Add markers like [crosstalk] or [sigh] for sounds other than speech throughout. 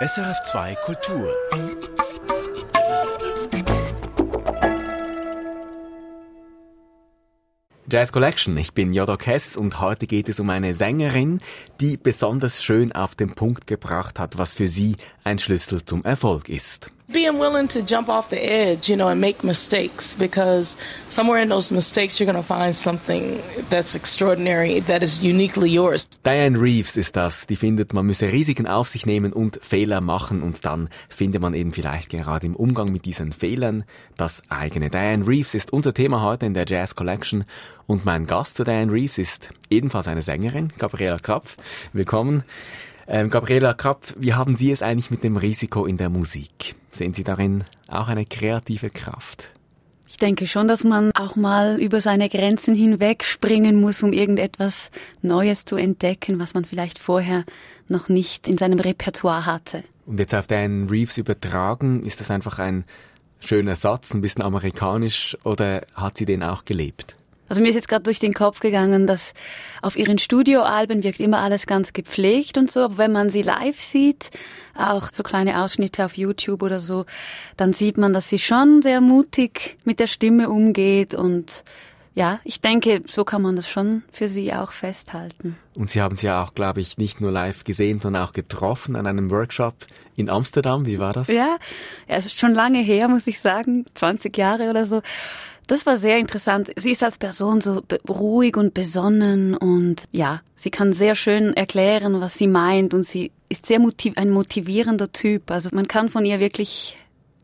SRF2 Kultur. Jazz Collection. Ich bin Jodok Hess und heute geht es um eine Sängerin, die besonders schön auf den Punkt gebracht hat, was für sie ein Schlüssel zum Erfolg ist. Being willing to jump off the edge, you know, and make mistakes because somewhere in those mistakes you're going to find something that's extraordinary, that is uniquely yours. Diane Reeves ist das. Die findet, man müsse Risiken auf sich nehmen und Fehler machen und dann findet man eben vielleicht gerade im Umgang mit diesen Fehlern das eigene. Diane Reeves ist unser Thema heute in der Jazz Collection und mein Gast zu Diane Reeves ist ebenfalls eine Sängerin, Gabriela Krapf. Willkommen. Ähm, Gabriela Krapf, wie haben Sie es eigentlich mit dem Risiko in der Musik? Sehen Sie darin auch eine kreative Kraft? Ich denke schon, dass man auch mal über seine Grenzen hinweg springen muss, um irgendetwas Neues zu entdecken, was man vielleicht vorher noch nicht in seinem Repertoire hatte. Und jetzt auf Diane Reeves übertragen, ist das einfach ein schöner Satz, ein bisschen amerikanisch, oder hat sie den auch gelebt? Also mir ist jetzt gerade durch den Kopf gegangen, dass auf ihren Studioalben wirkt immer alles ganz gepflegt und so, aber wenn man sie live sieht, auch so kleine Ausschnitte auf YouTube oder so, dann sieht man, dass sie schon sehr mutig mit der Stimme umgeht und ja, ich denke, so kann man das schon für sie auch festhalten. Und Sie haben sie ja auch, glaube ich, nicht nur live gesehen, sondern auch getroffen an einem Workshop in Amsterdam. Wie war das? Ja, ja es ist schon lange her, muss ich sagen, 20 Jahre oder so. Das war sehr interessant. Sie ist als Person so ruhig und besonnen und ja, sie kann sehr schön erklären, was sie meint und sie ist sehr motiv ein motivierender Typ. Also man kann von ihr wirklich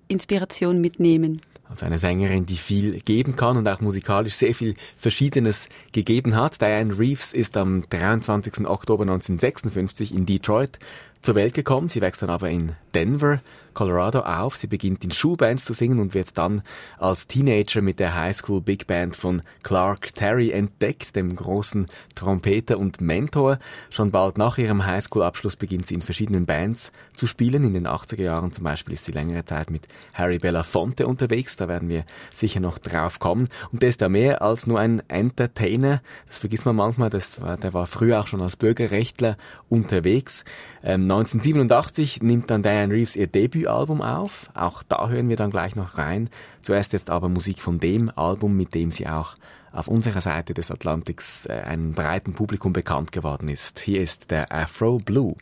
Inspiration mitnehmen. Also eine Sängerin, die viel geben kann und auch musikalisch sehr viel Verschiedenes gegeben hat. Diane Reeves ist am 23. Oktober 1956 in Detroit zur Welt gekommen. Sie wächst dann aber in Denver Colorado auf. Sie beginnt in Schulbands zu singen und wird dann als Teenager mit der Highschool Big Band von Clark Terry entdeckt, dem großen Trompeter und Mentor. Schon bald nach ihrem Highschool-Abschluss beginnt sie in verschiedenen Bands zu spielen. In den 80er Jahren zum Beispiel ist sie längere Zeit mit Harry Belafonte unterwegs. Da werden wir sicher noch drauf kommen. Und der ist da mehr als nur ein Entertainer. Das vergisst man manchmal. Das war, der war früher auch schon als Bürgerrechtler unterwegs. Ähm, 1987 nimmt dann Diane Reeves ihr Debüt Debütalbum auf. Auch da hören wir dann gleich noch rein. Zuerst jetzt aber Musik von dem Album, mit dem sie auch auf unserer Seite des Atlantiks äh, einem breiten Publikum bekannt geworden ist. Hier ist der Afro Blue.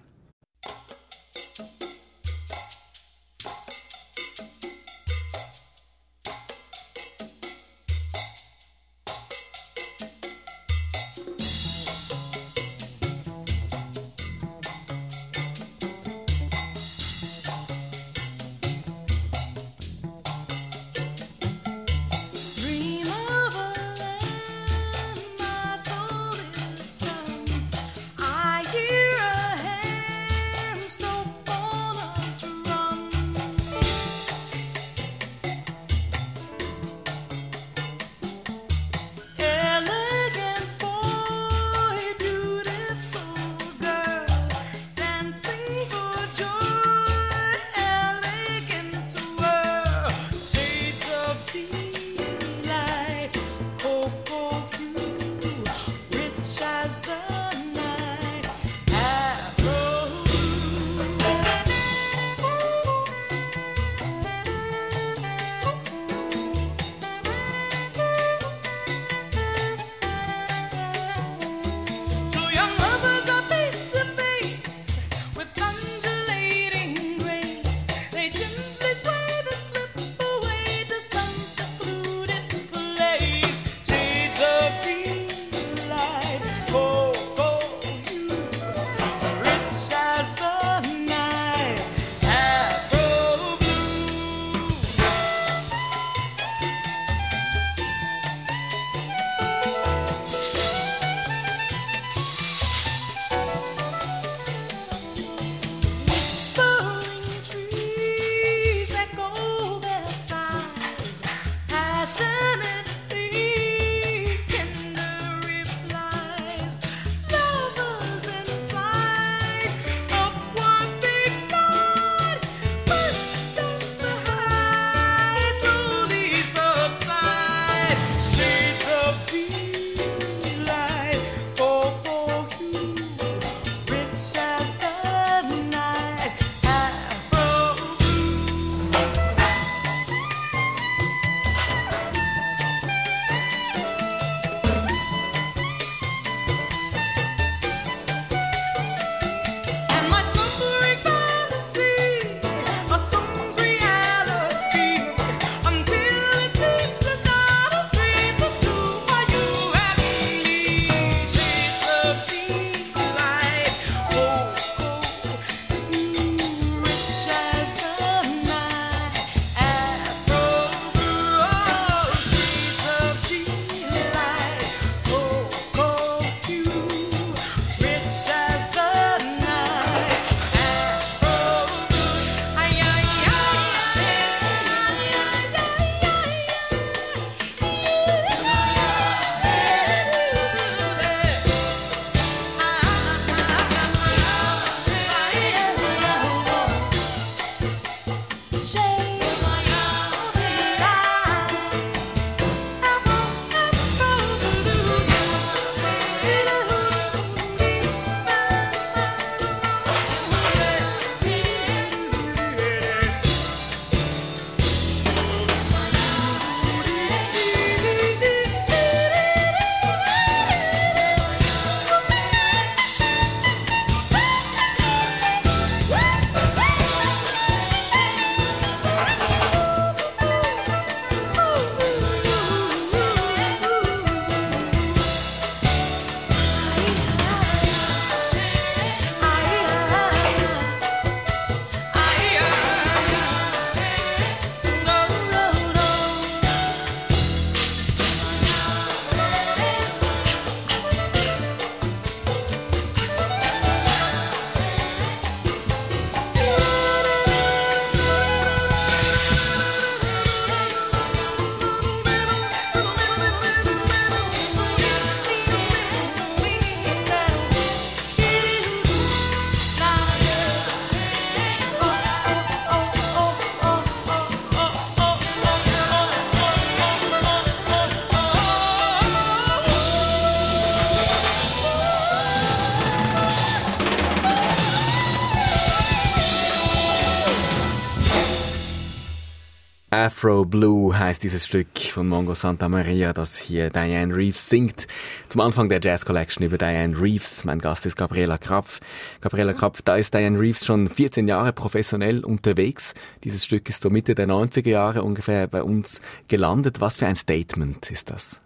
Afro Blue heißt dieses Stück von Mongo Santa Maria, das hier Diane Reeves singt. Zum Anfang der Jazz Collection über Diane Reeves. Mein Gast ist Gabriela Krapf. Gabriela Krapf, da ist Diane Reeves schon 14 Jahre professionell unterwegs. Dieses Stück ist so Mitte der 90er Jahre ungefähr bei uns gelandet. Was für ein Statement ist das?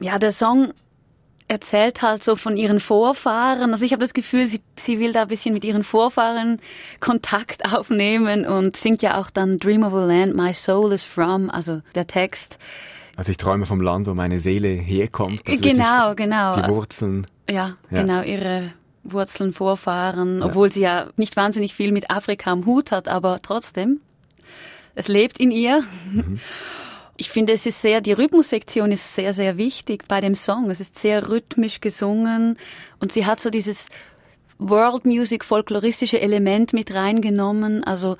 Ja, der Song erzählt halt so von ihren Vorfahren. Also ich habe das Gefühl, sie, sie will da ein bisschen mit ihren Vorfahren Kontakt aufnehmen und singt ja auch dann Dream of a Land, My Soul is From, also der Text. Also ich träume vom Land, wo meine Seele herkommt. Genau, genau. Die Wurzeln. Ja, ja, genau, ihre Wurzeln, Vorfahren, ja. obwohl sie ja nicht wahnsinnig viel mit Afrika am Hut hat, aber trotzdem, es lebt in ihr. Mhm. Ich finde, es ist sehr, die Rhythmussektion ist sehr, sehr wichtig bei dem Song. Es ist sehr rhythmisch gesungen und sie hat so dieses World Music folkloristische Element mit reingenommen. Also,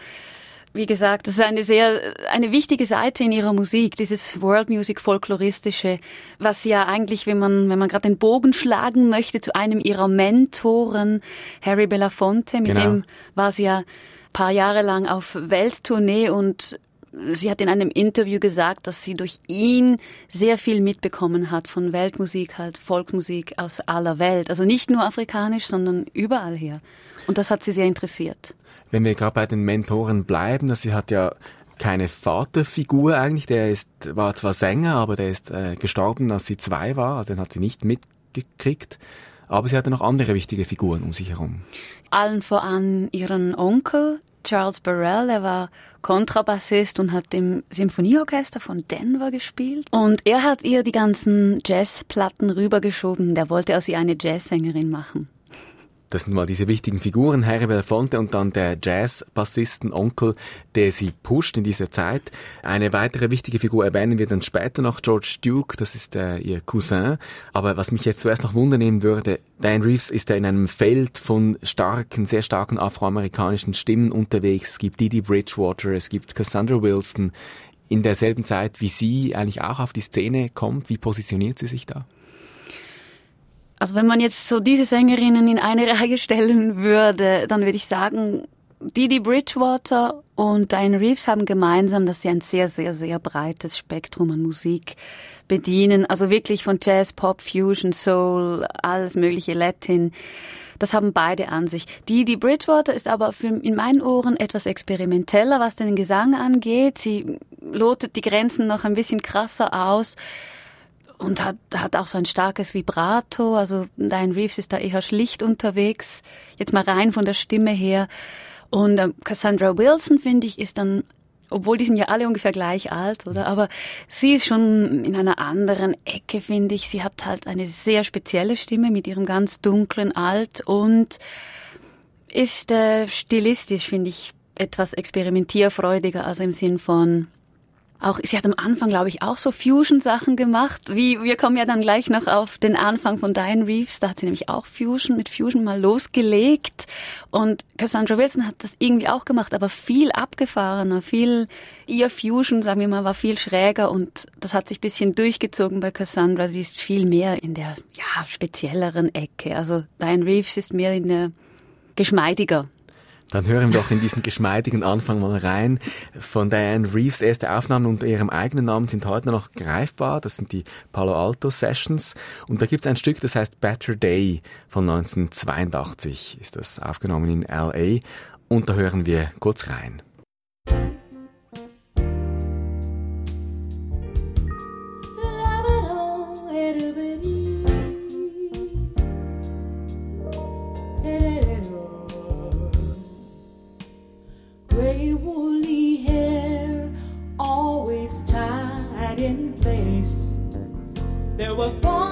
wie gesagt, das ist eine sehr, eine wichtige Seite in ihrer Musik, dieses World Music folkloristische, was ja eigentlich, wenn man, wenn man gerade den Bogen schlagen möchte zu einem ihrer Mentoren, Harry Belafonte, mit genau. dem war sie ja paar Jahre lang auf Welttournee und sie hat in einem Interview gesagt, dass sie durch ihn sehr viel mitbekommen hat von Weltmusik, halt Volksmusik aus aller Welt. Also nicht nur afrikanisch, sondern überall her. Und das hat sie sehr interessiert. Wenn wir gerade bei den Mentoren bleiben, dass sie hat ja keine Vaterfigur eigentlich. Der ist, war zwar Sänger, aber der ist äh, gestorben, als sie zwei war. Also den hat sie nicht mitgekriegt. Aber sie hatte noch andere wichtige Figuren um sich herum. Allen voran ihren Onkel, Charles Burrell, er war Kontrabassist und hat im Symphonieorchester von Denver gespielt. Und er hat ihr die ganzen Jazzplatten rübergeschoben. Der wollte aus ihr eine Jazzsängerin machen. Das sind mal diese wichtigen Figuren, Harry Belafonte und dann der Jazz-Bassisten-Onkel, der sie pusht in dieser Zeit. Eine weitere wichtige Figur erwähnen wir dann später noch, George Duke, das ist äh, ihr Cousin. Aber was mich jetzt zuerst noch wundernehmen würde, Diane Reeves ist ja in einem Feld von starken, sehr starken afroamerikanischen Stimmen unterwegs. Es gibt Didi Bridgewater, es gibt Cassandra Wilson. In derselben Zeit, wie sie eigentlich auch auf die Szene kommt, wie positioniert sie sich da? Also wenn man jetzt so diese Sängerinnen in eine [laughs] Reihe stellen würde, dann würde ich sagen, Didi Bridgewater und Diane Reeves haben gemeinsam, dass sie ein sehr, sehr, sehr breites Spektrum an Musik bedienen. Also wirklich von Jazz, Pop, Fusion, Soul, alles mögliche, Latin. Das haben beide an sich. Didi Bridgewater ist aber für, in meinen Ohren etwas experimenteller, was den Gesang angeht. Sie lotet die Grenzen noch ein bisschen krasser aus und hat, hat auch so ein starkes Vibrato. Also Diane Reeves ist da eher schlicht unterwegs, jetzt mal rein von der Stimme her. Und äh, Cassandra Wilson, finde ich, ist dann, obwohl die sind ja alle ungefähr gleich alt, oder? Aber sie ist schon in einer anderen Ecke, finde ich. Sie hat halt eine sehr spezielle Stimme mit ihrem ganz dunklen Alt und ist äh, stilistisch, finde ich, etwas experimentierfreudiger, also im Sinn von auch, sie hat am Anfang, glaube ich, auch so Fusion-Sachen gemacht. Wie, wir kommen ja dann gleich noch auf den Anfang von Diane Reeves. Da hat sie nämlich auch Fusion, mit Fusion mal losgelegt. Und Cassandra Wilson hat das irgendwie auch gemacht, aber viel abgefahrener, viel, ihr Fusion, sagen wir mal, war viel schräger und das hat sich bisschen durchgezogen bei Cassandra. Sie ist viel mehr in der, ja, spezielleren Ecke. Also Diane Reeves ist mehr in der geschmeidiger dann hören wir doch in diesen geschmeidigen Anfang mal rein. Von Diane Reeves erste Aufnahmen unter ihrem eigenen Namen sind heute noch greifbar. Das sind die Palo Alto Sessions. Und da gibt es ein Stück, das heißt Better Day von 1982. Ist das aufgenommen in LA. Und da hören wir kurz rein. 我。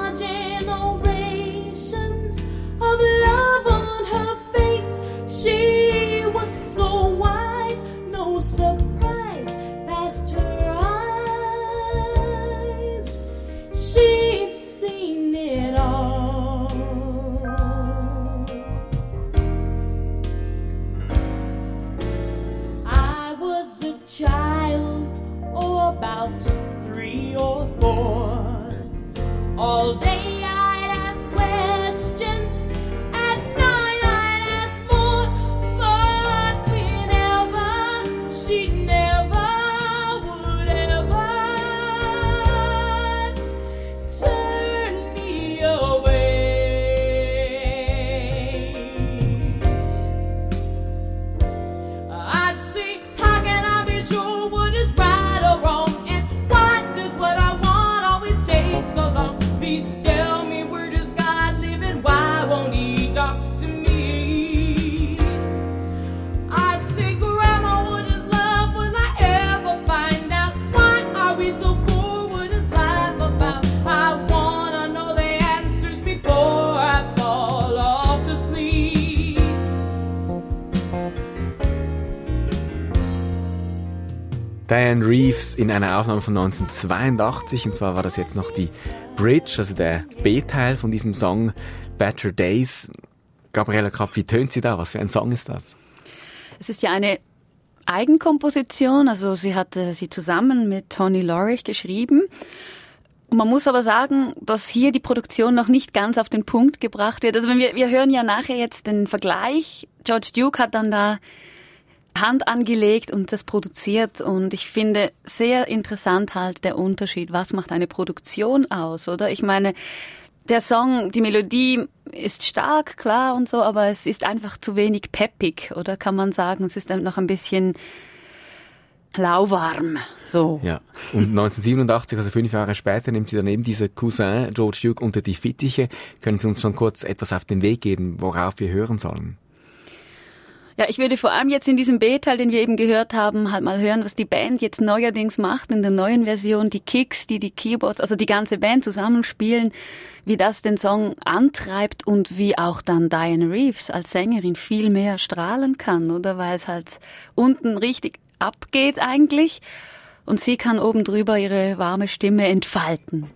Diane Reeves in einer Aufnahme von 1982 und zwar war das jetzt noch die Bridge, also der B-Teil von diesem Song Better Days. Gabriela Kapp, wie tönt sie da? Was für ein Song ist das? Es ist ja eine Eigenkomposition, also sie hat sie zusammen mit Tony Lorich geschrieben. Man muss aber sagen, dass hier die Produktion noch nicht ganz auf den Punkt gebracht wird. Also wir, wir hören ja nachher jetzt den Vergleich. George Duke hat dann da Hand angelegt und das produziert. Und ich finde sehr interessant halt der Unterschied. Was macht eine Produktion aus, oder? Ich meine, der Song, die Melodie ist stark, klar und so, aber es ist einfach zu wenig peppig, oder kann man sagen? Es ist noch ein bisschen lauwarm, so. Ja. Und 1987, also fünf Jahre später, nimmt sie dann eben dieser Cousin George Duke unter die Fittiche. Können Sie uns schon kurz etwas auf den Weg geben, worauf wir hören sollen? Ja, ich würde vor allem jetzt in diesem B-Teil, den wir eben gehört haben, halt mal hören, was die Band jetzt neuerdings macht in der neuen Version, die Kicks, die die Keyboards, also die ganze Band zusammenspielen, wie das den Song antreibt und wie auch dann Diane Reeves als Sängerin viel mehr strahlen kann, oder? Weil es halt unten richtig abgeht eigentlich und sie kann oben drüber ihre warme Stimme entfalten.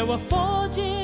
eu a fonte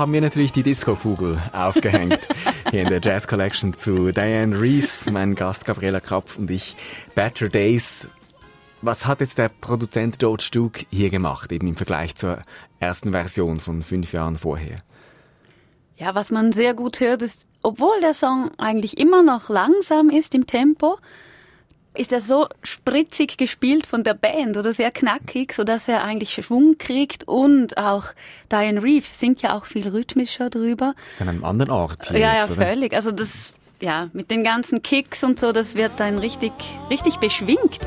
haben wir natürlich die Disco-Kugel aufgehängt. [laughs] Hier in der Jazz Collection zu Diane Reeves, mein Gast Gabriela Krapf und ich. Better Days. Was hat jetzt der Produzent George Duke hier gemacht, eben im Vergleich zur ersten Version von fünf Jahren vorher? Ja, was man sehr gut hört, ist, obwohl der Song eigentlich immer noch langsam ist im Tempo, ist er so spritzig gespielt von der Band oder sehr knackig, so dass er eigentlich Schwung kriegt und auch Diane Reeves singt ja auch viel rhythmischer drüber. Das ist an einem anderen Ort hier ja, jetzt, ja, oder? völlig. Also das, ja, mit den ganzen Kicks und so, das wird dann richtig, richtig beschwingt.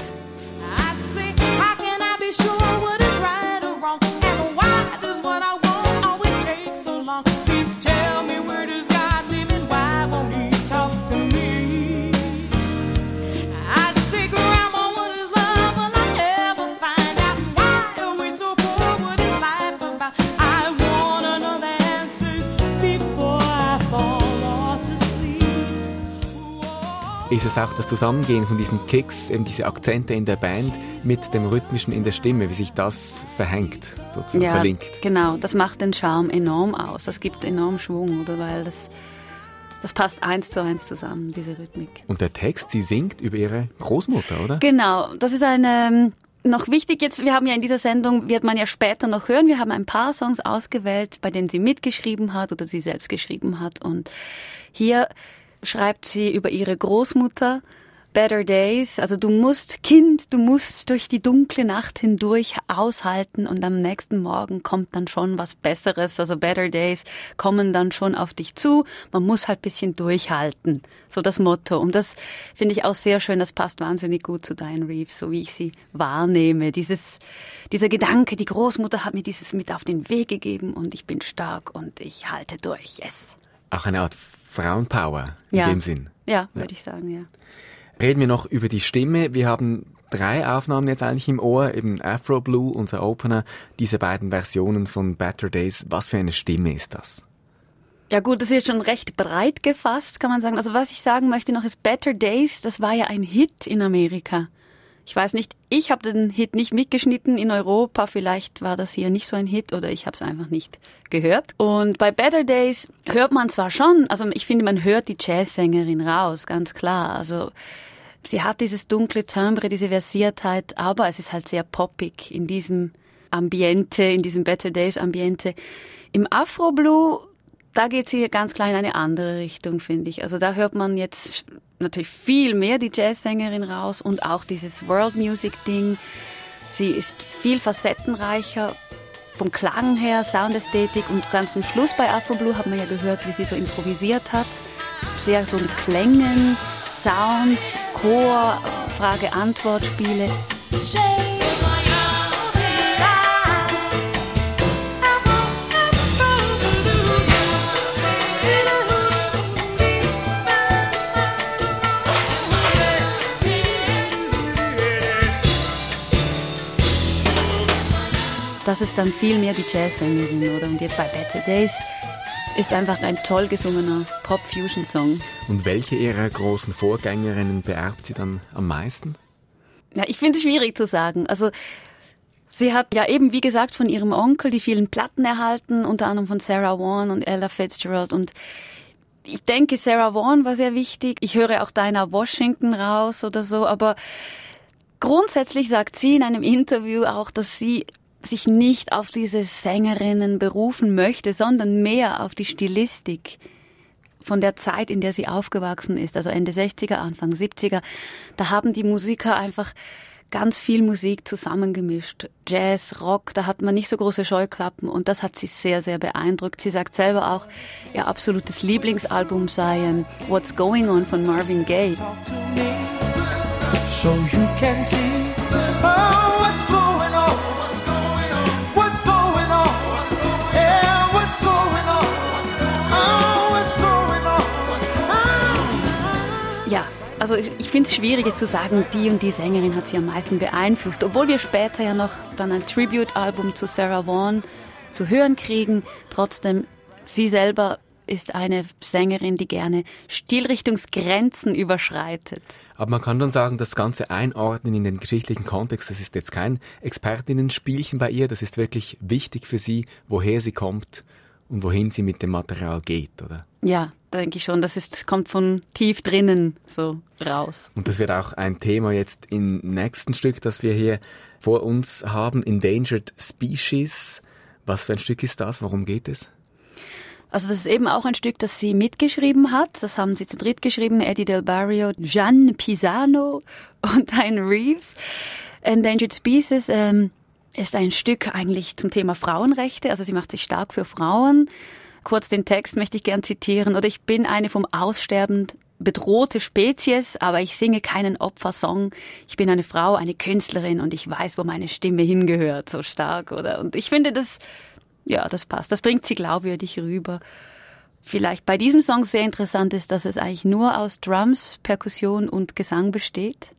Ist es auch das Zusammengehen von diesen Kicks, eben diese Akzente in der Band mit dem Rhythmischen in der Stimme, wie sich das verhängt, sozusagen Ja, verlinkt? genau. Das macht den Charme enorm aus. Das gibt enorm Schwung, oder? Weil das, das passt eins zu eins zusammen, diese Rhythmik. Und der Text, sie singt über ihre Großmutter, oder? Genau, das ist eine ähm, noch wichtig jetzt, wir haben ja in dieser Sendung, wird man ja später noch hören, wir haben ein paar Songs ausgewählt, bei denen sie mitgeschrieben hat oder sie selbst geschrieben hat. Und hier schreibt sie über ihre Großmutter, Better Days, also du musst, Kind, du musst durch die dunkle Nacht hindurch aushalten und am nächsten Morgen kommt dann schon was Besseres, also Better Days kommen dann schon auf dich zu, man muss halt bisschen durchhalten, so das Motto. Und das finde ich auch sehr schön, das passt wahnsinnig gut zu Diane Reeves, so wie ich sie wahrnehme. Dieses, dieser Gedanke, die Großmutter hat mir dieses mit auf den Weg gegeben und ich bin stark und ich halte durch, yes. Auch eine Art Frauenpower in Ja. dem Sinn. Ja, würde ich sagen, ja. Reden wir noch über die Stimme. Wir haben drei Aufnahmen jetzt eigentlich im Ohr, eben Afro Blue, unser Opener, diese beiden Versionen von Better Days. Was für eine Stimme ist das? Ja gut, das ist jetzt schon recht breit gefasst, kann man sagen. Also was ich sagen möchte noch ist Better Days, das war ja ein Hit in Amerika. Ich weiß nicht, ich habe den Hit nicht mitgeschnitten in Europa, vielleicht war das hier nicht so ein Hit oder ich habe es einfach nicht gehört. Und bei Better Days hört man zwar schon, also ich finde, man hört die Jazzsängerin raus, ganz klar. Also sie hat dieses dunkle Timbre, diese Versiertheit, aber es ist halt sehr poppig in diesem Ambiente, in diesem Better Days Ambiente. Im Afro Blue, da geht sie ganz klar in eine andere Richtung, finde ich. Also da hört man jetzt natürlich viel mehr die Jazzsängerin raus und auch dieses World Music Ding. Sie ist viel facettenreicher vom Klang her, Soundästhetik und ganz zum Schluss bei Afro Blue hat man ja gehört, wie sie so improvisiert hat. Sehr so mit Klängen, Sounds, Chor, Frage-Antwort-Spiele. Das ist dann viel mehr die Jazzsängerin, oder? Und jetzt bei Better Days ist einfach ein toll gesungener Pop-Fusion-Song. Und welche ihrer großen Vorgängerinnen beerbt sie dann am meisten? Ja, ich finde es schwierig zu sagen. Also sie hat ja eben, wie gesagt, von ihrem Onkel die vielen Platten erhalten, unter anderem von Sarah Vaughan und Ella Fitzgerald. Und ich denke, Sarah Vaughan war sehr wichtig. Ich höre auch Dinah Washington raus oder so. Aber grundsätzlich sagt sie in einem Interview auch, dass sie sich nicht auf diese Sängerinnen berufen möchte, sondern mehr auf die Stilistik von der Zeit, in der sie aufgewachsen ist, also Ende 60er, Anfang 70er. Da haben die Musiker einfach ganz viel Musik zusammengemischt. Jazz, Rock, da hat man nicht so große Scheuklappen und das hat sie sehr, sehr beeindruckt. Sie sagt selber auch, ihr absolutes Lieblingsalbum sei ähm, What's Going On von Marvin Gaye. Also ich, ich finde es schwierig zu sagen, die und die Sängerin hat sie am meisten beeinflusst, obwohl wir später ja noch dann ein Tribute-Album zu Sarah Vaughan zu hören kriegen. Trotzdem, sie selber ist eine Sängerin, die gerne Stilrichtungsgrenzen überschreitet. Aber man kann dann sagen, das Ganze einordnen in den geschichtlichen Kontext, das ist jetzt kein Expertinnen-Spielchen bei ihr, das ist wirklich wichtig für sie, woher sie kommt und wohin sie mit dem Material geht, oder? Ja, denke ich schon. Das ist, kommt von tief drinnen so raus. Und das wird auch ein Thema jetzt im nächsten Stück, das wir hier vor uns haben, Endangered Species. Was für ein Stück ist das? Worum geht es? Also das ist eben auch ein Stück, das sie mitgeschrieben hat. Das haben sie zu dritt geschrieben, Eddie Del Barrio, Gian Pisano und Diane Reeves. Endangered Species ähm, ist ein Stück eigentlich zum Thema Frauenrechte. Also sie macht sich stark für Frauen. Kurz den Text möchte ich gern zitieren. Oder ich bin eine vom Aussterben bedrohte Spezies, aber ich singe keinen Opfersong. Ich bin eine Frau, eine Künstlerin und ich weiß, wo meine Stimme hingehört, so stark, oder? Und ich finde, das ja, das passt. Das bringt sie glaubwürdig rüber. Vielleicht bei diesem Song sehr interessant ist, dass es eigentlich nur aus Drums, Perkussion und Gesang besteht.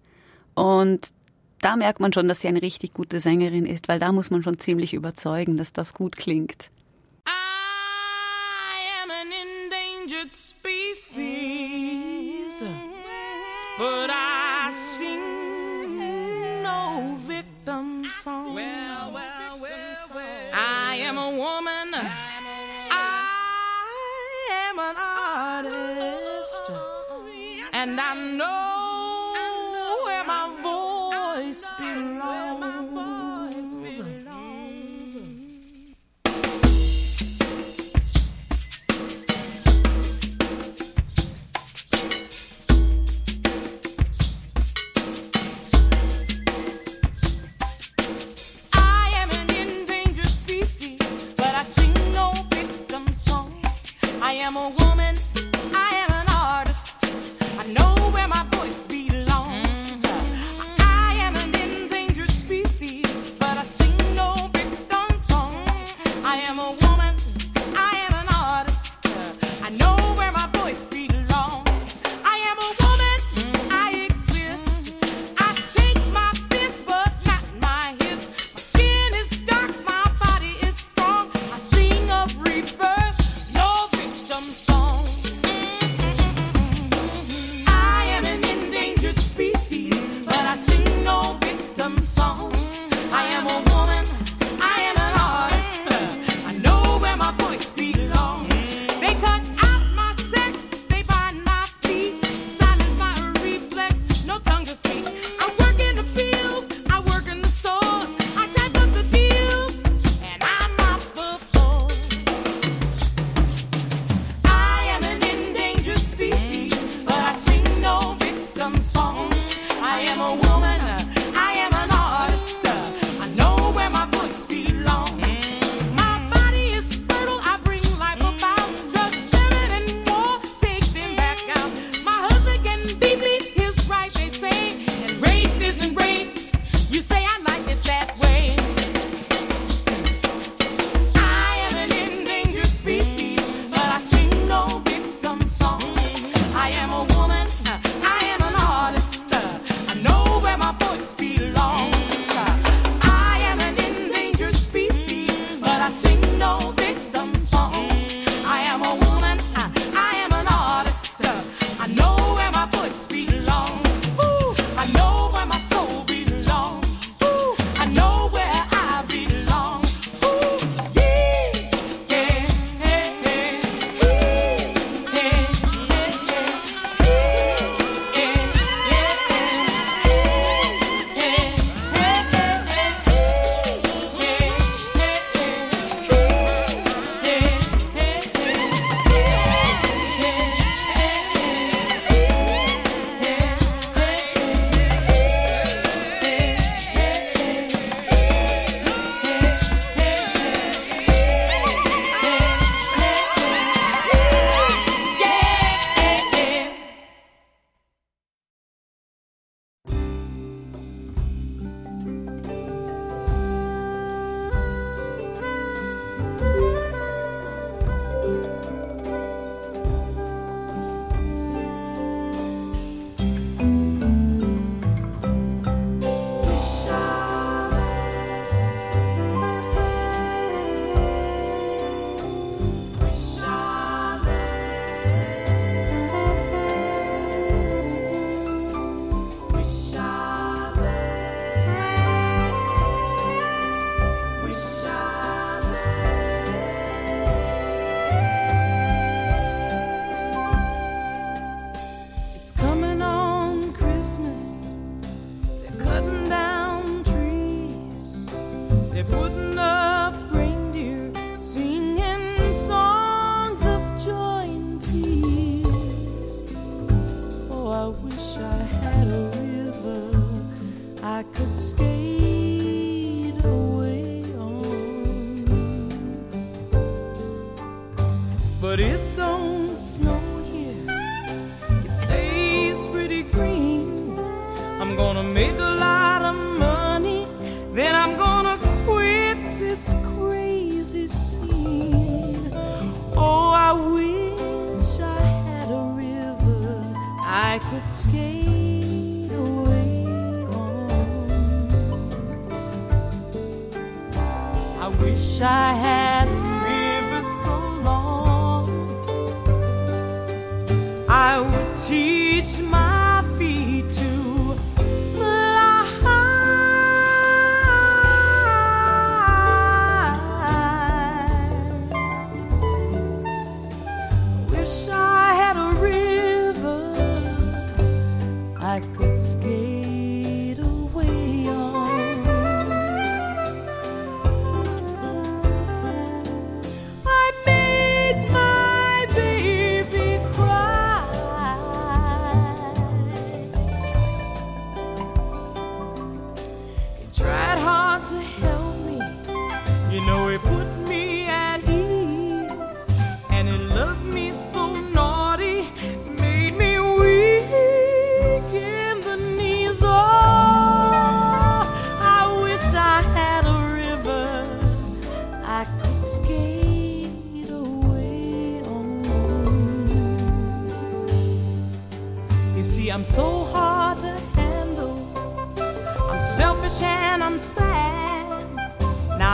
Und da merkt man schon, dass sie eine richtig gute Sängerin ist, weil da muss man schon ziemlich überzeugen, dass das gut klingt. Endangered species, but I sing no victim song. Well, well, well. I am a woman. I am an artist, and I know where my voice belongs.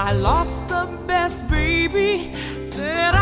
I lost the best baby that I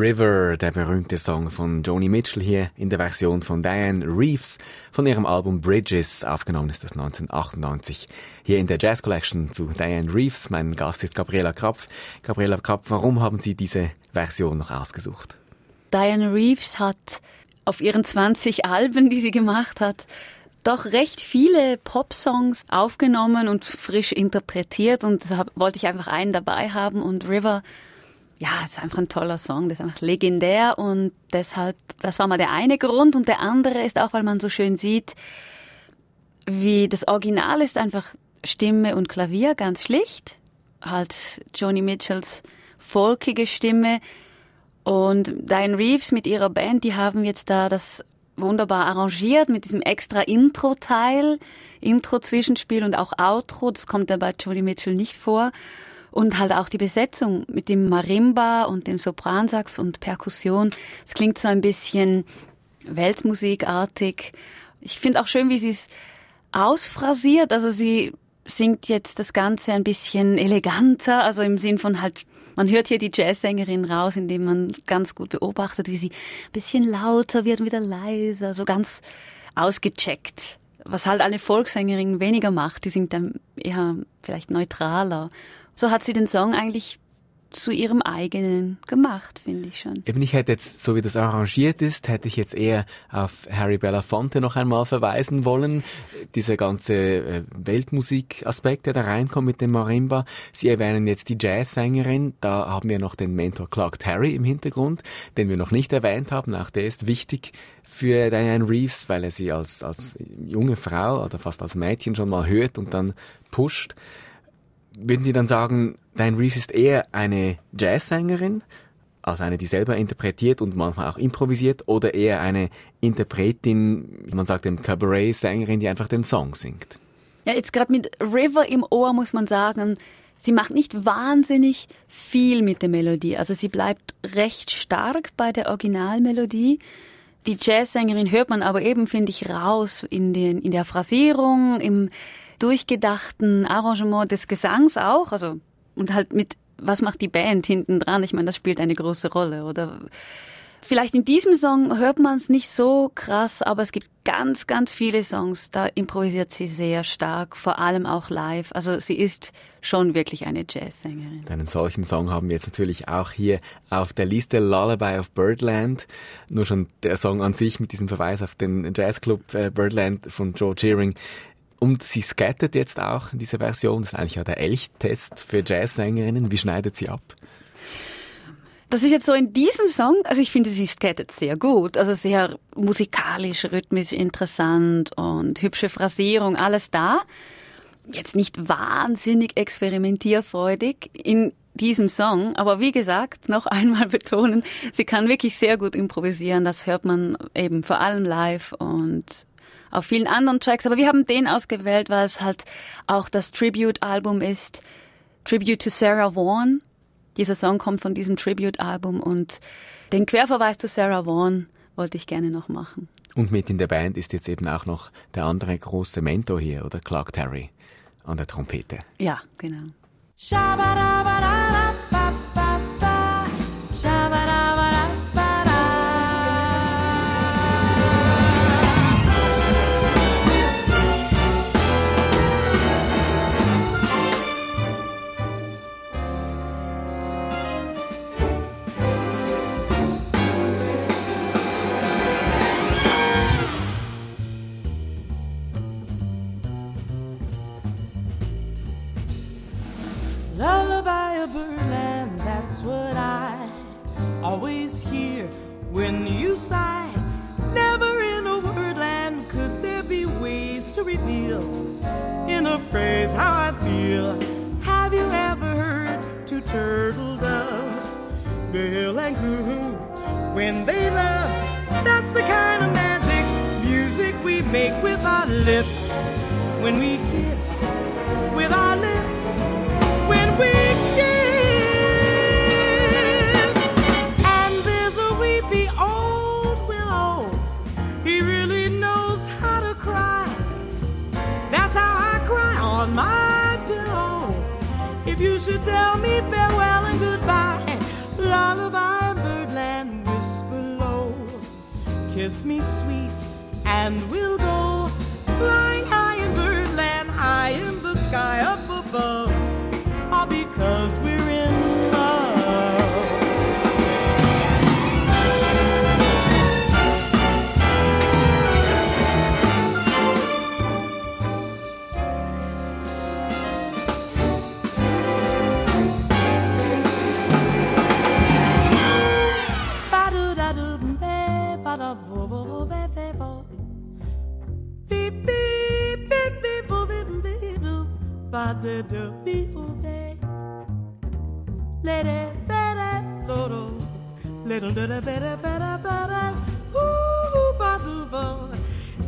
River, der berühmte Song von Joni Mitchell hier in der Version von Diane Reeves von ihrem Album Bridges. Aufgenommen ist das 1998 hier in der Jazz Collection zu Diane Reeves. Mein Gast ist Gabriela Krapf. Gabriela Krapf, warum haben Sie diese Version noch ausgesucht? Diane Reeves hat auf ihren 20 Alben, die sie gemacht hat, doch recht viele Pop-Songs aufgenommen und frisch interpretiert und deshalb wollte ich einfach einen dabei haben und River ja, ist einfach ein toller Song, das ist einfach legendär und deshalb, das war mal der eine Grund und der andere ist auch, weil man so schön sieht, wie das Original ist einfach Stimme und Klavier, ganz schlicht, halt Joni Mitchells folkige Stimme. Und Diane Reeves mit ihrer Band, die haben jetzt da das wunderbar arrangiert mit diesem extra Intro-Teil, Intro-Zwischenspiel und auch Outro, das kommt ja bei Joni Mitchell nicht vor. Und halt auch die Besetzung mit dem Marimba und dem Sopransax und Perkussion. Es klingt so ein bisschen Weltmusikartig. Ich finde auch schön, wie sie es ausphrasiert. Also sie singt jetzt das Ganze ein bisschen eleganter, also im Sinn von halt, man hört hier die Jazzsängerin raus, indem man ganz gut beobachtet, wie sie ein bisschen lauter wird und wieder leiser, so ganz ausgecheckt. Was halt eine Volkssängerin weniger macht, die singt dann eher vielleicht neutraler so hat sie den Song eigentlich zu ihrem eigenen gemacht, finde ich schon. Eben, ich hätte jetzt, so wie das arrangiert ist, hätte ich jetzt eher auf Harry Belafonte noch einmal verweisen wollen. Dieser ganze äh, Weltmusikaspekt, der da reinkommt mit dem Marimba. Sie erwähnen jetzt die Jazzsängerin. Da haben wir noch den Mentor Clark Terry im Hintergrund, den wir noch nicht erwähnt haben. Auch der ist wichtig für Diane Reeves, weil er sie als, als junge Frau oder fast als Mädchen schon mal hört und dann pusht würden Sie dann sagen, Diane Reeves ist eher eine Jazzsängerin, also eine, die selber interpretiert und manchmal auch improvisiert, oder eher eine Interpretin, wie man sagt, eine Cabaret-Sängerin, die einfach den Song singt? Ja, jetzt gerade mit River im Ohr muss man sagen, sie macht nicht wahnsinnig viel mit der Melodie. Also sie bleibt recht stark bei der Originalmelodie. Die Jazzsängerin hört man aber eben, finde ich, raus in, den, in der Phrasierung, im durchgedachten Arrangement des Gesangs auch, also und halt mit was macht die Band hinten dran? Ich meine, das spielt eine große Rolle, oder? Vielleicht in diesem Song hört man es nicht so krass, aber es gibt ganz, ganz viele Songs, da improvisiert sie sehr stark, vor allem auch live. Also sie ist schon wirklich eine Jazzsängerin. Einen solchen Song haben wir jetzt natürlich auch hier auf der Liste Lullaby of Birdland. Nur schon der Song an sich mit diesem Verweis auf den Jazzclub äh, Birdland von Joe Shearing und sie skattet jetzt auch in dieser Version. Das ist eigentlich ja der Elchtest für Jazzsängerinnen. Wie schneidet sie ab? Das ist jetzt so in diesem Song, also ich finde, sie skattet sehr gut. Also sehr musikalisch, rhythmisch interessant und hübsche Phrasierung, alles da. Jetzt nicht wahnsinnig experimentierfreudig in diesem Song, aber wie gesagt, noch einmal [laughs] betonen, sie kann wirklich sehr gut improvisieren. Das hört man eben vor allem live und auf vielen anderen Tracks, aber wir haben den ausgewählt, weil es halt auch das Tribute-Album ist. Tribute to Sarah Vaughan. Dieser Song kommt von diesem Tribute-Album und den Querverweis zu Sarah Vaughan wollte ich gerne noch machen. Und mit in der Band ist jetzt eben auch noch der andere große Mentor hier, oder Clark Terry an der Trompete. Ja, genau. Always hear when you sigh. Never in a wordland could there be ways to reveal in a phrase how I feel. Have you ever heard two turtle doves bill and coo when they love? That's the kind of magic music we make with our lips when we if you should tell me farewell and goodbye. Lullaby, birdland, whisper low. Kiss me sweet, and we'll go flying high in birdland, high in the sky up above. All because we're in de de mi ube. Lere bere loro. Little de de bere bere bere. Ooh, badu bo.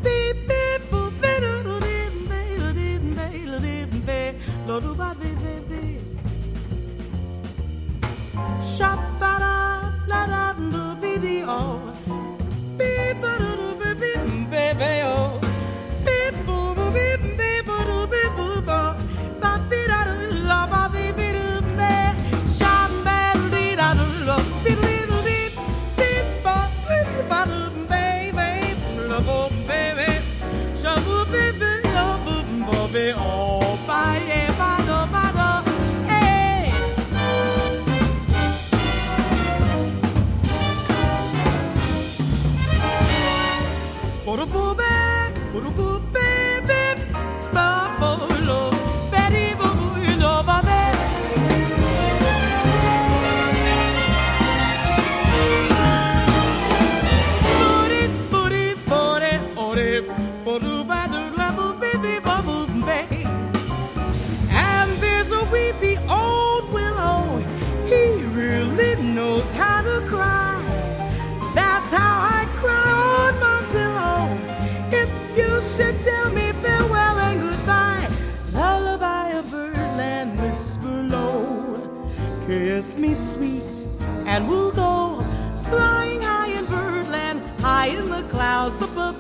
Beep beep boop do do din be do din be do din be. Lo do ba be be be. Shop. 我不被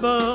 above.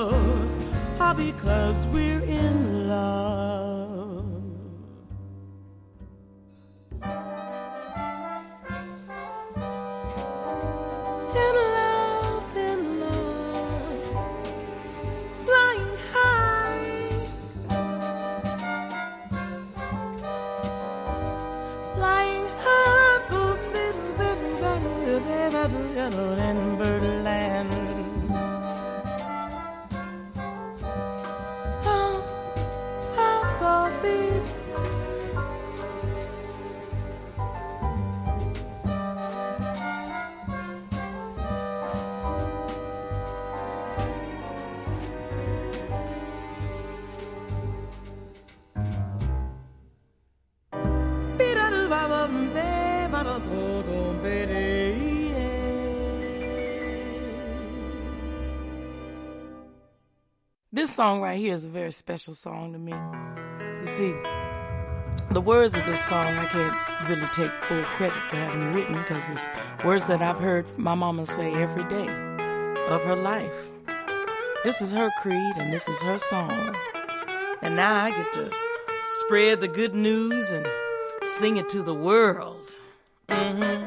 Song right here is a very special song to me. You see, the words of this song I can't really take full credit for having written because it's words that I've heard my mama say every day of her life. This is her creed and this is her song. And now I get to spread the good news and sing it to the world. hmm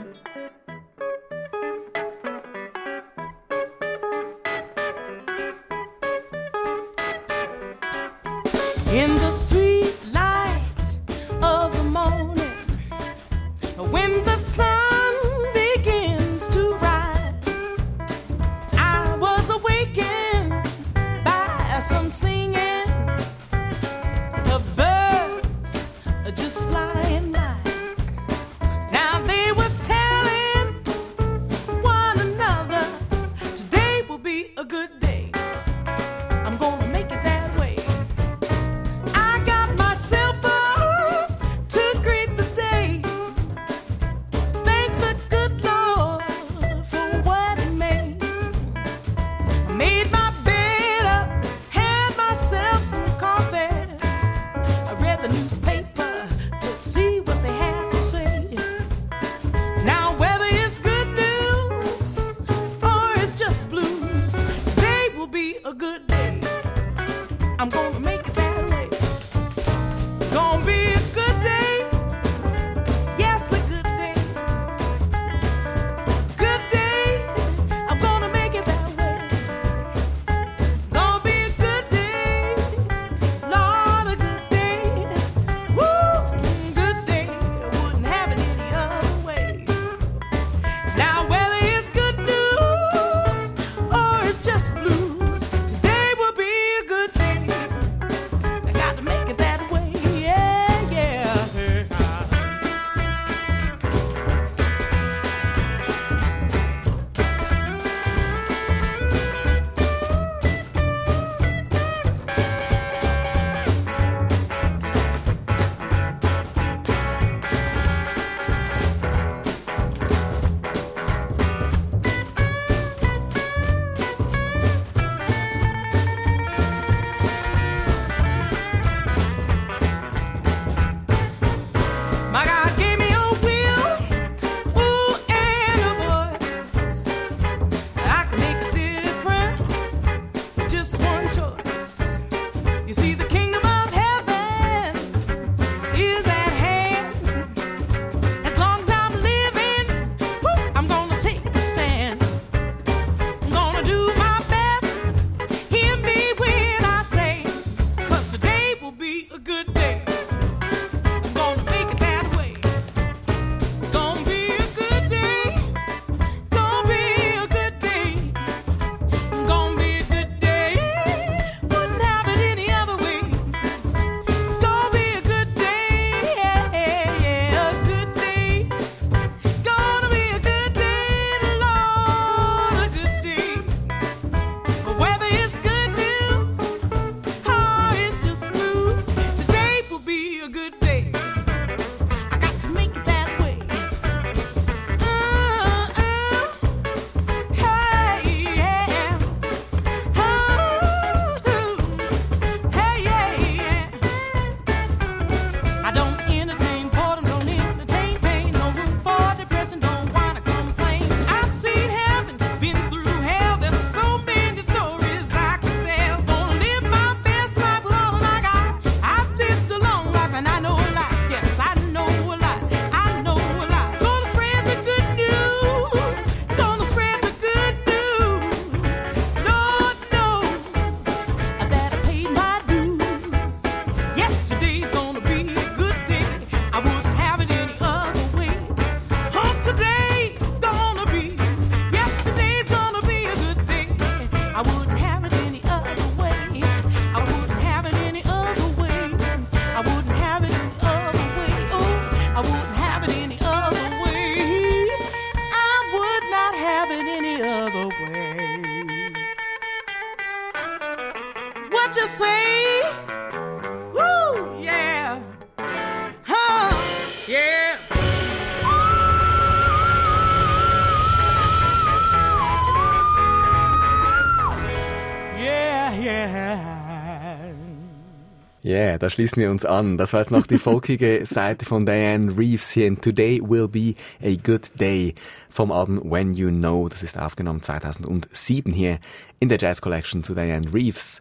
da schließen wir uns an. Das war jetzt noch die [laughs] folkige Seite von Diane Reeves hier in Today Will Be a Good Day vom Album When You Know. Das ist aufgenommen 2007 hier in der Jazz Collection zu Diane Reeves.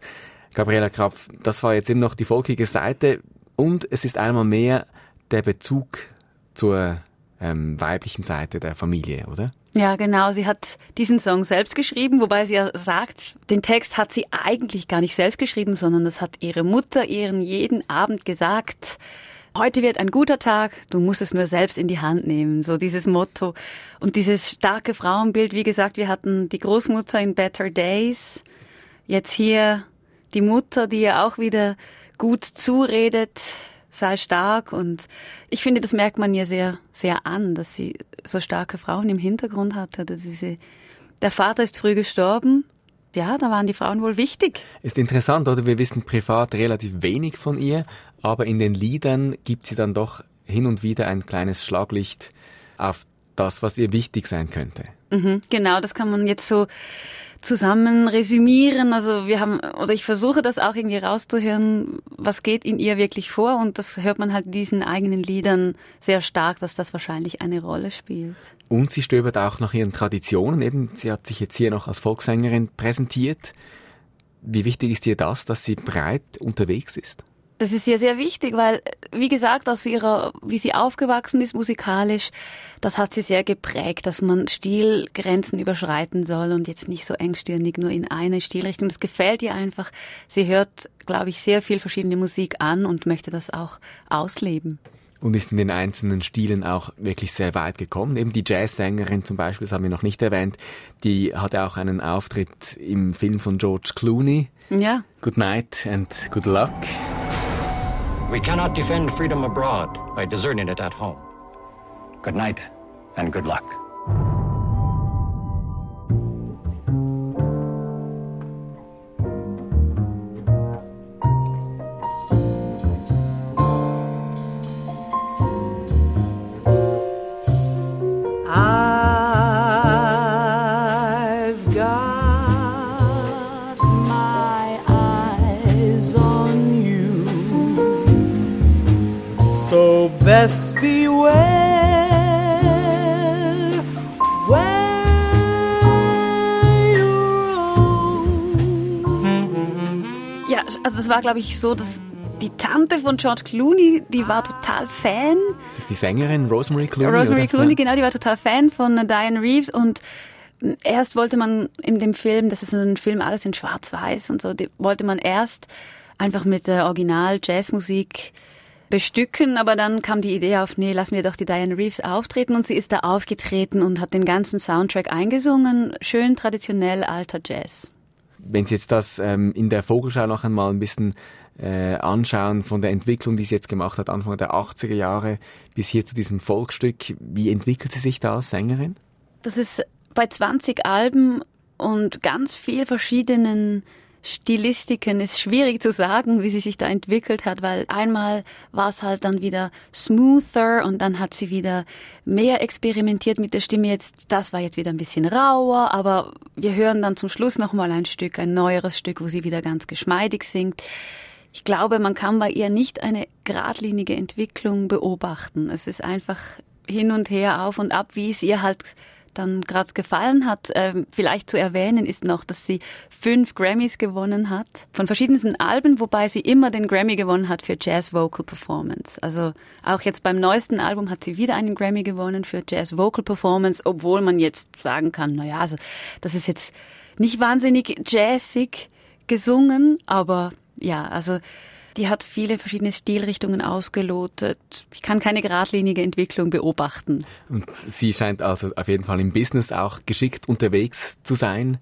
Gabriela Krapf, das war jetzt eben noch die folkige Seite und es ist einmal mehr der Bezug zur ähm, weiblichen Seite der Familie, oder? Ja, genau. Sie hat diesen Song selbst geschrieben, wobei sie ja sagt, den Text hat sie eigentlich gar nicht selbst geschrieben, sondern das hat ihre Mutter ihren jeden Abend gesagt. Heute wird ein guter Tag, du musst es nur selbst in die Hand nehmen. So dieses Motto. Und dieses starke Frauenbild, wie gesagt, wir hatten die Großmutter in Better Days. Jetzt hier die Mutter, die ja auch wieder gut zuredet, sei stark. Und ich finde, das merkt man ihr sehr, sehr an, dass sie so starke Frauen im Hintergrund hatte. Dass sie, der Vater ist früh gestorben. Ja, da waren die Frauen wohl wichtig. Ist interessant, oder? Wir wissen privat relativ wenig von ihr, aber in den Liedern gibt sie dann doch hin und wieder ein kleines Schlaglicht auf das, was ihr wichtig sein könnte. Mhm, genau, das kann man jetzt so zusammen resümieren. Also wir haben, oder ich versuche das auch irgendwie rauszuhören, was geht in ihr wirklich vor und das hört man halt in diesen eigenen Liedern sehr stark, dass das wahrscheinlich eine Rolle spielt. Und sie stöbert auch nach ihren Traditionen. Eben, sie hat sich jetzt hier noch als Volkssängerin präsentiert. Wie wichtig ist dir das, dass sie breit unterwegs ist? Das ist ihr sehr wichtig, weil, wie gesagt, aus ihrer, wie sie aufgewachsen ist musikalisch, das hat sie sehr geprägt, dass man Stilgrenzen überschreiten soll und jetzt nicht so engstirnig nur in eine Stilrichtung. Das gefällt ihr einfach. Sie hört, glaube ich, sehr viel verschiedene Musik an und möchte das auch ausleben. Und ist in den einzelnen Stilen auch wirklich sehr weit gekommen. Eben die Jazzsängerin zum Beispiel, das haben wir noch nicht erwähnt, die hatte auch einen Auftritt im Film von George Clooney. Ja. Good night and good luck. We cannot defend freedom abroad by deserting it at home. Good night and good luck. Best beware where you roam. Ja, also das war, glaube ich, so, dass die Tante von George Clooney, die war total Fan. Das ist die Sängerin Rosemary Clooney. Rosemary oder? Clooney, Ja. genau, die war total Fan von Diane Reeves und erst wollte man in dem Film, das ist ein Film alles in schwarz-weiß und so, die, wollte man erst einfach mit der Original-Jazzmusik bestücken, aber dann kam die Idee auf, nee, lassen wir doch die Diane Reeves auftreten und sie ist da aufgetreten und hat den ganzen Soundtrack eingesungen, schön traditionell alter Jazz. Wenn Sie jetzt das ähm, in der Vogelschau noch einmal ein bisschen äh, anschauen von der Entwicklung, die sie jetzt gemacht hat, Anfang der 80er Jahre bis hier zu diesem Volksstück, wie entwickelt sie sich da als Sängerin? Das ist bei 20 Alben und ganz viel verschiedenen Stilistiken ist schwierig zu sagen, wie sie sich da entwickelt hat, weil einmal war es halt dann wieder smoother und dann hat sie wieder mehr experimentiert mit der Stimme. Jetzt, das war jetzt wieder ein bisschen rauer, aber wir hören dann zum Schluss nochmal ein Stück, ein neueres Stück, wo sie wieder ganz geschmeidig singt. Ich glaube, man kann bei ihr nicht eine geradlinige Entwicklung beobachten. Es ist einfach hin und her, auf und ab, wie es ihr halt dann gerade gefallen hat. Ähm, vielleicht zu erwähnen ist noch, dass sie fünf Grammys gewonnen hat von verschiedensten Alben, wobei sie immer den Grammy gewonnen hat für Jazz Vocal Performance. Also auch jetzt beim neuesten Album hat sie wieder einen Grammy gewonnen für Jazz Vocal Performance, obwohl man jetzt sagen kann, na ja, also das ist jetzt nicht wahnsinnig jazzig gesungen, aber ja, also die hat viele verschiedene Stilrichtungen ausgelotet. Ich kann keine geradlinige Entwicklung beobachten. Und sie scheint also auf jeden Fall im Business auch geschickt unterwegs zu sein,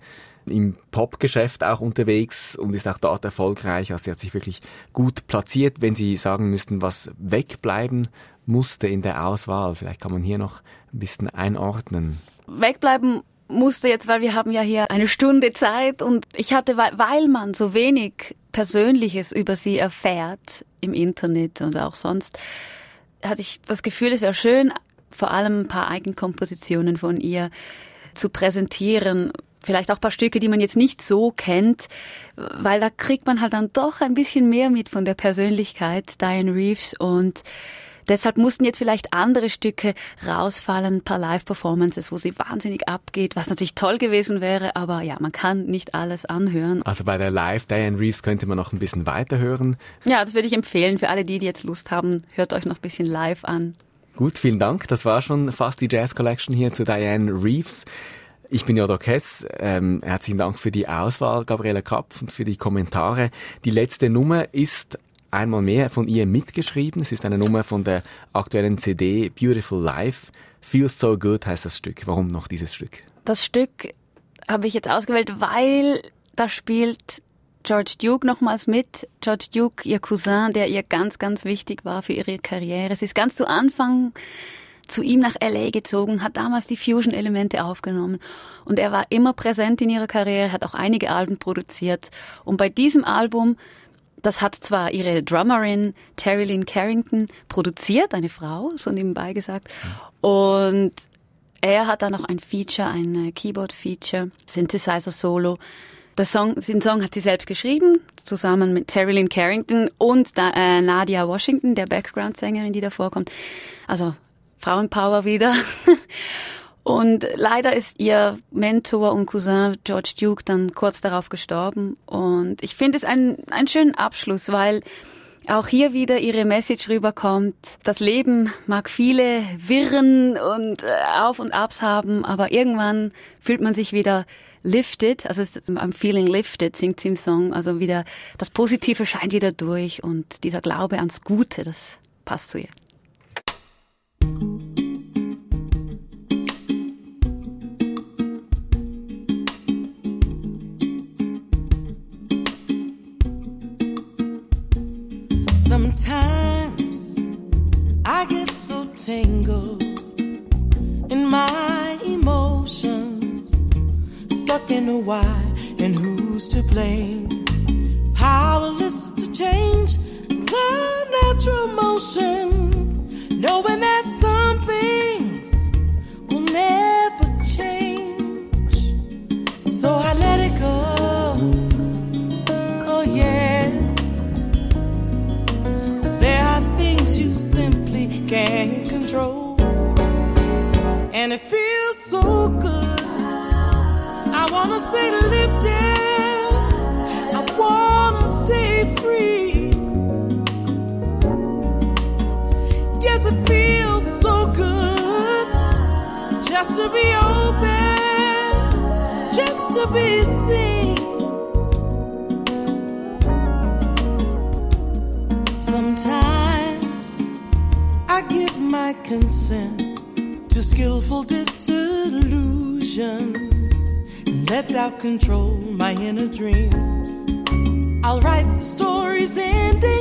im Popgeschäft auch unterwegs und ist auch dort erfolgreich. Also sie hat sich wirklich gut platziert, wenn Sie sagen müssten, was wegbleiben musste in der Auswahl. Vielleicht kann man hier noch ein bisschen einordnen. Wegbleiben musste jetzt, weil wir haben ja hier eine Stunde Zeit und ich hatte, weil- weil man so wenig Persönliches über sie erfährt im Internet und auch sonst, hatte ich das Gefühl, es wäre schön, vor allem ein paar Eigenkompositionen von ihr zu präsentieren. Vielleicht auch ein paar Stücke, die man jetzt nicht so kennt, weil da kriegt man halt dann doch ein bisschen mehr mit von der Persönlichkeit Diane Reeves und Deshalb mussten jetzt vielleicht andere Stücke rausfallen, ein paar Live-Performances, wo sie wahnsinnig abgeht, was natürlich toll gewesen wäre, aber ja, man kann nicht alles anhören. Also bei der Live Diane Reeves könnte man noch ein bisschen weiterhören. Ja, das würde ich empfehlen für alle die, die jetzt Lust haben. Hört euch noch ein bisschen live an. Gut, vielen Dank. Das war schon fast die Jazz Collection hier zu Diane Reeves. Ich bin Jodo Kess. Ähm, herzlichen Dank für die Auswahl, Gabriele Kapf, und für die Kommentare. Die letzte Nummer ist einmal mehr von ihr mitgeschrieben. Es ist eine Nummer von der aktuellen CD Beautiful Life. Feels So Good heißt das Stück. Warum noch dieses Stück? Das Stück habe ich jetzt ausgewählt, weil da spielt George Duke nochmals mit. George Duke, ihr Cousin, der ihr ganz, ganz wichtig war für ihre Karriere. Sie ist ganz zu Anfang zu ihm nach LA gezogen, hat damals die Fusion-Elemente aufgenommen und er war immer präsent in ihrer Karriere, hat auch einige Alben produziert. Und bei diesem Album das hat zwar ihre Drummerin Terry Lynn Carrington produziert, eine Frau, so nebenbei gesagt. Und er hat dann noch ein Feature, ein Keyboard-Feature, Synthesizer-Solo. Song, den Song hat sie selbst geschrieben, zusammen mit Terry Lynn Carrington und äh, Nadia Washington, der Background-Sängerin, die da vorkommt. Also Frauenpower wieder. [laughs] Und leider ist ihr Mentor und Cousin George Duke dann kurz darauf gestorben. Und ich finde es einen, einen schönen Abschluss, weil auch hier wieder ihre Message rüberkommt. Das Leben mag viele Wirren und äh, Auf und Abs haben, aber irgendwann fühlt man sich wieder lifted, also I'm feeling lifted, singt sie im Song, also wieder das Positive scheint wieder durch und dieser Glaube ans Gute, das passt zu ihr. Sometimes I get so tangled in my emotions, stuck in a why and who's to blame. Powerless to change the natural motion, knowing that some can't control. And it feels so good. I wanna stay lifted. I wanna stay free. Yes, it feels so good just to be open, just to be seen. My consent to skillful disillusion let doubt control my inner dreams. I'll write the story's ending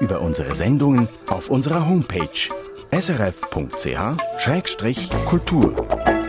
über unsere Sendungen auf unserer Homepage srf.ch-kultur.